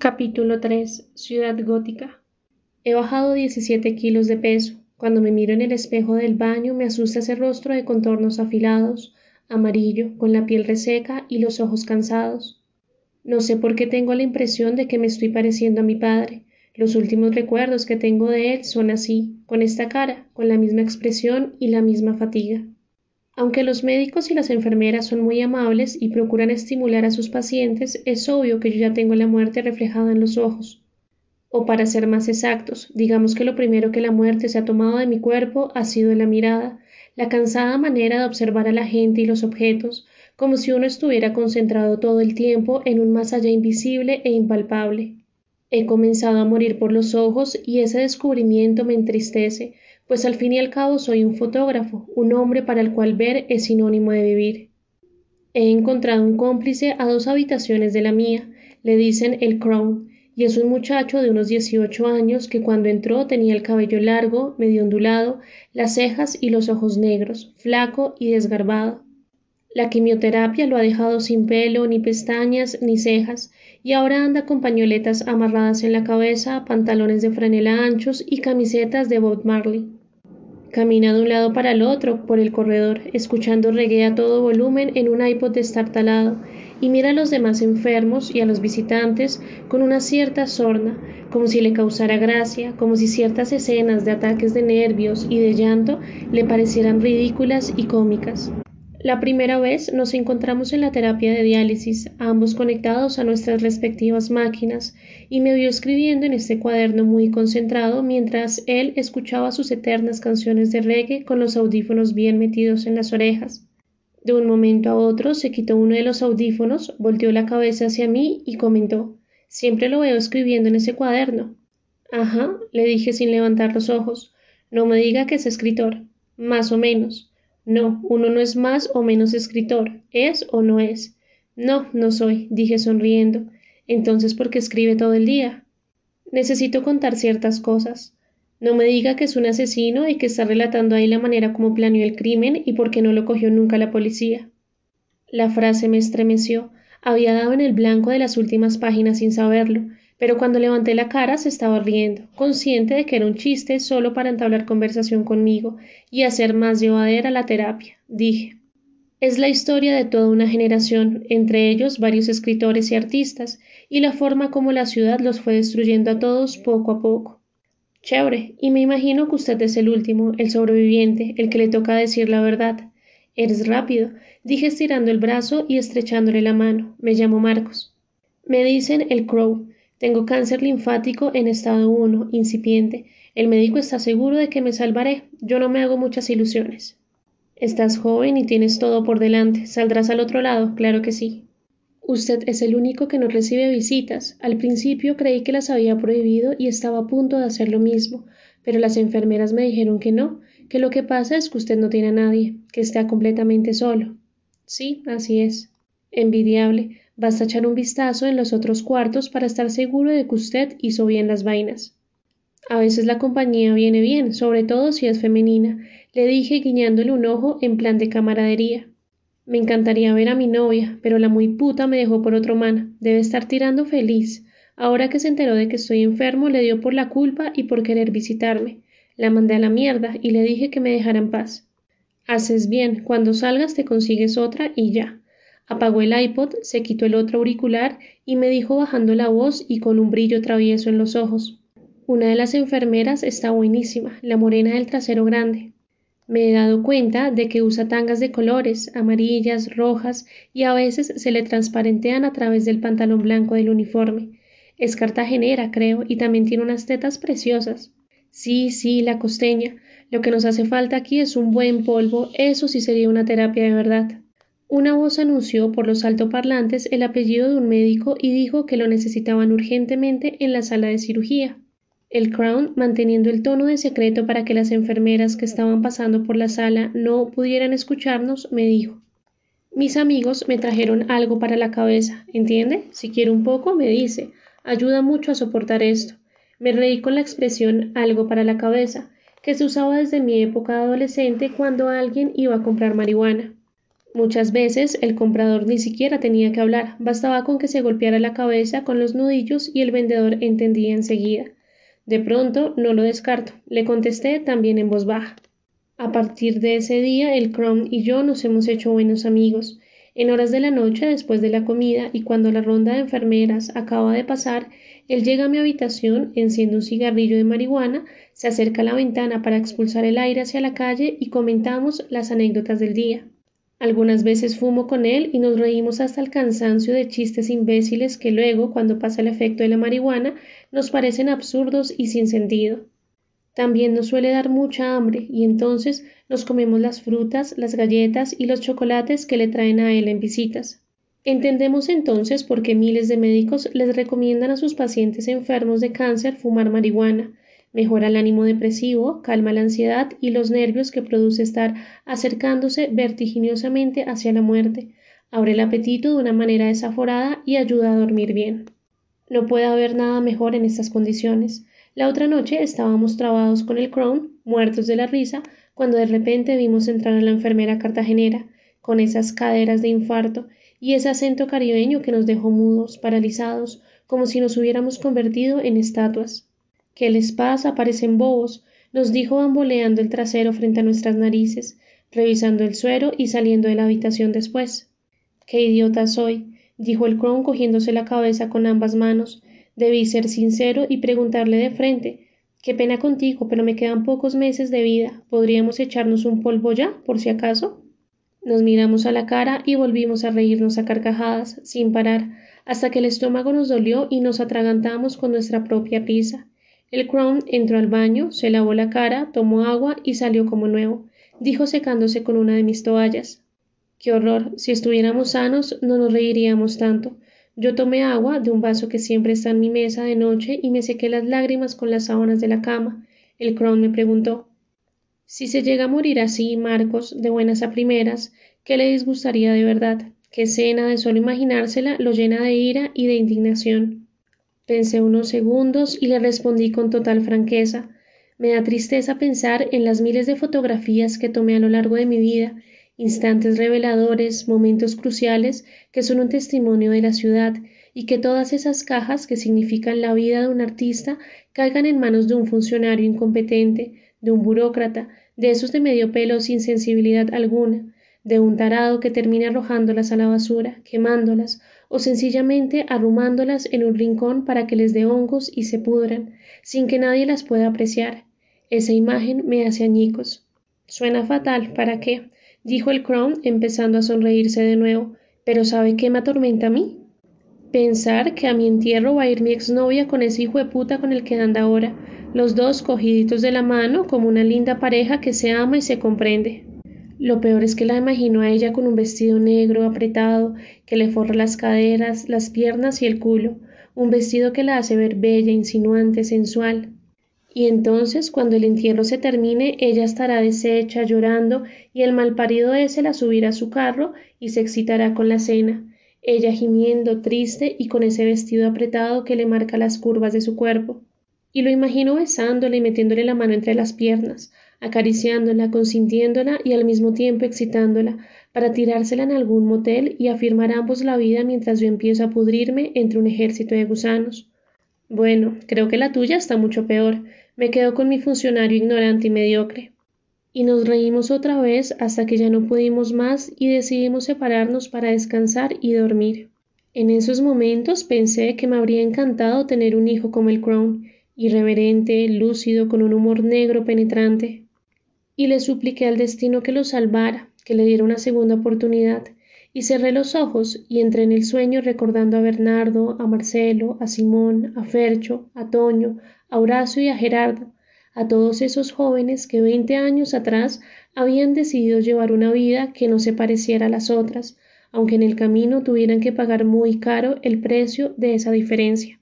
Capítulo 3 Ciudad Gótica He bajado 17 kilos de peso. Cuando me miro en el espejo del baño me asusta ese rostro de contornos afilados, amarillo, con la piel reseca y los ojos cansados. No sé por qué tengo la impresión de que me estoy pareciendo a mi padre. Los últimos recuerdos que tengo de él son así, con esta cara, con la misma expresión y la misma fatiga. Aunque los médicos y las enfermeras son muy amables y procuran estimular a sus pacientes, es obvio que yo ya tengo la muerte reflejada en los ojos. O para ser más exactos, digamos que lo primero que la muerte se ha tomado de mi cuerpo ha sido la mirada, la cansada manera de observar a la gente y los objetos, como si uno estuviera concentrado todo el tiempo en un más allá invisible e impalpable. He comenzado a morir por los ojos y ese descubrimiento me entristece, pues al fin y al cabo soy un fotógrafo, un hombre para el cual ver es sinónimo de vivir. He encontrado un cómplice a dos habitaciones de la mía, le dicen el Crown, y es un muchacho de unos 18 años que cuando entró tenía el cabello largo, medio ondulado, las cejas y los ojos negros, flaco y desgarbado. La quimioterapia lo ha dejado sin pelo, ni pestañas, ni cejas, y ahora anda con pañoletas amarradas en la cabeza, pantalones de franela anchos y camisetas de Bob Marley. Camina de un lado para el otro por el corredor, escuchando reggae a todo volumen en un iPod destartalado, y mira a los demás enfermos y a los visitantes con una cierta sorna, como si le causara gracia, como si ciertas escenas de ataques de nervios y de llanto le parecieran ridículas y cómicas. La primera vez nos encontramos en la terapia de diálisis, ambos conectados a nuestras respectivas máquinas, y me vio escribiendo en este cuaderno muy concentrado mientras él escuchaba sus eternas canciones de reggae con los audífonos bien metidos en las orejas. De un momento a otro se quitó uno de los audífonos, volteó la cabeza hacia mí y comentó Siempre lo veo escribiendo en ese cuaderno. Ajá, le dije sin levantar los ojos. No me diga que es escritor. Más o menos. No, uno no es más o menos escritor, es o no es. No, no soy, dije sonriendo. Entonces, ¿por qué escribe todo el día? Necesito contar ciertas cosas. No me diga que es un asesino y que está relatando ahí la manera como planeó el crimen y por qué no lo cogió nunca la policía. La frase me estremeció. Había dado en el blanco de las últimas páginas sin saberlo, pero cuando levanté la cara se estaba riendo, consciente de que era un chiste solo para entablar conversación conmigo y hacer más llevadera la terapia. Dije Es la historia de toda una generación, entre ellos varios escritores y artistas, y la forma como la ciudad los fue destruyendo a todos poco a poco. Chévere, y me imagino que usted es el último, el sobreviviente, el que le toca decir la verdad. Eres rápido, dije estirando el brazo y estrechándole la mano. Me llamo Marcos. Me dicen el Crow, tengo cáncer linfático en estado 1, incipiente. El médico está seguro de que me salvaré. Yo no me hago muchas ilusiones. Estás joven y tienes todo por delante. Saldrás al otro lado, claro que sí. Usted es el único que no recibe visitas. Al principio creí que las había prohibido y estaba a punto de hacer lo mismo, pero las enfermeras me dijeron que no, que lo que pasa es que usted no tiene a nadie, que está completamente solo. Sí, así es. Envidiable. Basta echar un vistazo en los otros cuartos para estar seguro de que usted hizo bien las vainas. A veces la compañía viene bien, sobre todo si es femenina, le dije guiñándole un ojo en plan de camaradería. Me encantaría ver a mi novia, pero la muy puta me dejó por otro man. Debe estar tirando feliz. Ahora que se enteró de que estoy enfermo, le dio por la culpa y por querer visitarme. La mandé a la mierda y le dije que me dejara en paz. Haces bien, cuando salgas te consigues otra y ya. Apagó el iPod, se quitó el otro auricular y me dijo bajando la voz y con un brillo travieso en los ojos. Una de las enfermeras está buenísima, la morena del trasero grande. Me he dado cuenta de que usa tangas de colores, amarillas, rojas, y a veces se le transparentean a través del pantalón blanco del uniforme. Es cartagenera, creo, y también tiene unas tetas preciosas. Sí, sí, la costeña. Lo que nos hace falta aquí es un buen polvo, eso sí sería una terapia de verdad. Una voz anunció por los altoparlantes el apellido de un médico y dijo que lo necesitaban urgentemente en la sala de cirugía. El Crown, manteniendo el tono de secreto para que las enfermeras que estaban pasando por la sala no pudieran escucharnos, me dijo Mis amigos me trajeron algo para la cabeza, ¿entiende? Si quiere un poco, me dice. Ayuda mucho a soportar esto. Me reí con la expresión algo para la cabeza, que se usaba desde mi época adolescente cuando alguien iba a comprar marihuana. Muchas veces el comprador ni siquiera tenía que hablar, bastaba con que se golpeara la cabeza con los nudillos y el vendedor entendía enseguida. De pronto, no lo descarto, le contesté también en voz baja. A partir de ese día, el Chrome y yo nos hemos hecho buenos amigos. En horas de la noche, después de la comida y cuando la ronda de enfermeras acaba de pasar, él llega a mi habitación, enciende un cigarrillo de marihuana, se acerca a la ventana para expulsar el aire hacia la calle y comentamos las anécdotas del día. Algunas veces fumo con él y nos reímos hasta el cansancio de chistes imbéciles que luego, cuando pasa el efecto de la marihuana, nos parecen absurdos y sin sentido. También nos suele dar mucha hambre y entonces nos comemos las frutas, las galletas y los chocolates que le traen a él en visitas. Entendemos entonces por qué miles de médicos les recomiendan a sus pacientes enfermos de cáncer fumar marihuana, Mejora el ánimo depresivo, calma la ansiedad y los nervios que produce estar acercándose vertiginosamente hacia la muerte, abre el apetito de una manera desaforada y ayuda a dormir bien. No puede haber nada mejor en estas condiciones. La otra noche estábamos trabados con el Crown, muertos de la risa, cuando de repente vimos entrar a la enfermera cartagenera, con esas caderas de infarto y ese acento caribeño que nos dejó mudos, paralizados, como si nos hubiéramos convertido en estatuas. ¿Qué les pasa? Parecen bobos, nos dijo bamboleando el trasero frente a nuestras narices, revisando el suero y saliendo de la habitación después. Qué idiota soy, dijo el Crown cogiéndose la cabeza con ambas manos. Debí ser sincero y preguntarle de frente. Qué pena contigo, pero me quedan pocos meses de vida. ¿Podríamos echarnos un polvo ya, por si acaso? Nos miramos a la cara y volvimos a reírnos a carcajadas, sin parar, hasta que el estómago nos dolió y nos atragantamos con nuestra propia risa. El Crown entró al baño, se lavó la cara, tomó agua y salió como nuevo, dijo secándose con una de mis toallas. Qué horror, si estuviéramos sanos no nos reiríamos tanto. Yo tomé agua de un vaso que siempre está en mi mesa de noche y me sequé las lágrimas con las sábanas de la cama. El Crown me preguntó Si se llega a morir así, Marcos, de buenas a primeras, ¿qué le disgustaría de verdad? ¿Qué escena de solo imaginársela lo llena de ira y de indignación? Pensé unos segundos y le respondí con total franqueza. Me da tristeza pensar en las miles de fotografías que tomé a lo largo de mi vida, instantes reveladores, momentos cruciales que son un testimonio de la ciudad, y que todas esas cajas que significan la vida de un artista caigan en manos de un funcionario incompetente, de un burócrata, de esos de medio pelo sin sensibilidad alguna, de un tarado que termine arrojándolas a la basura, quemándolas, o sencillamente arrumándolas en un rincón para que les dé hongos y se pudran, sin que nadie las pueda apreciar. Esa imagen me hace añicos. Suena fatal, ¿para qué? dijo el Crown, empezando a sonreírse de nuevo. Pero ¿sabe qué me atormenta a mí? Pensar que a mi entierro va a ir mi exnovia con ese hijo de puta con el que anda ahora, los dos cogiditos de la mano como una linda pareja que se ama y se comprende. Lo peor es que la imagino a ella con un vestido negro apretado que le forra las caderas, las piernas y el culo, un vestido que la hace ver bella, insinuante, sensual. Y entonces, cuando el entierro se termine, ella estará deshecha, llorando, y el malparido ese la subirá a su carro y se excitará con la cena, ella gimiendo, triste y con ese vestido apretado que le marca las curvas de su cuerpo. Y lo imagino besándole y metiéndole la mano entre las piernas, acariciándola, consintiéndola y al mismo tiempo excitándola, para tirársela en algún motel y afirmar ambos la vida mientras yo empiezo a pudrirme entre un ejército de gusanos. Bueno, creo que la tuya está mucho peor. Me quedo con mi funcionario ignorante y mediocre. Y nos reímos otra vez hasta que ya no pudimos más y decidimos separarnos para descansar y dormir. En esos momentos pensé que me habría encantado tener un hijo como el Crown, irreverente, lúcido, con un humor negro penetrante, y le supliqué al destino que lo salvara, que le diera una segunda oportunidad, y cerré los ojos y entré en el sueño recordando a Bernardo, a Marcelo, a Simón, a Fercho, a Toño, a Horacio y a Gerardo, a todos esos jóvenes que veinte años atrás habían decidido llevar una vida que no se pareciera a las otras, aunque en el camino tuvieran que pagar muy caro el precio de esa diferencia.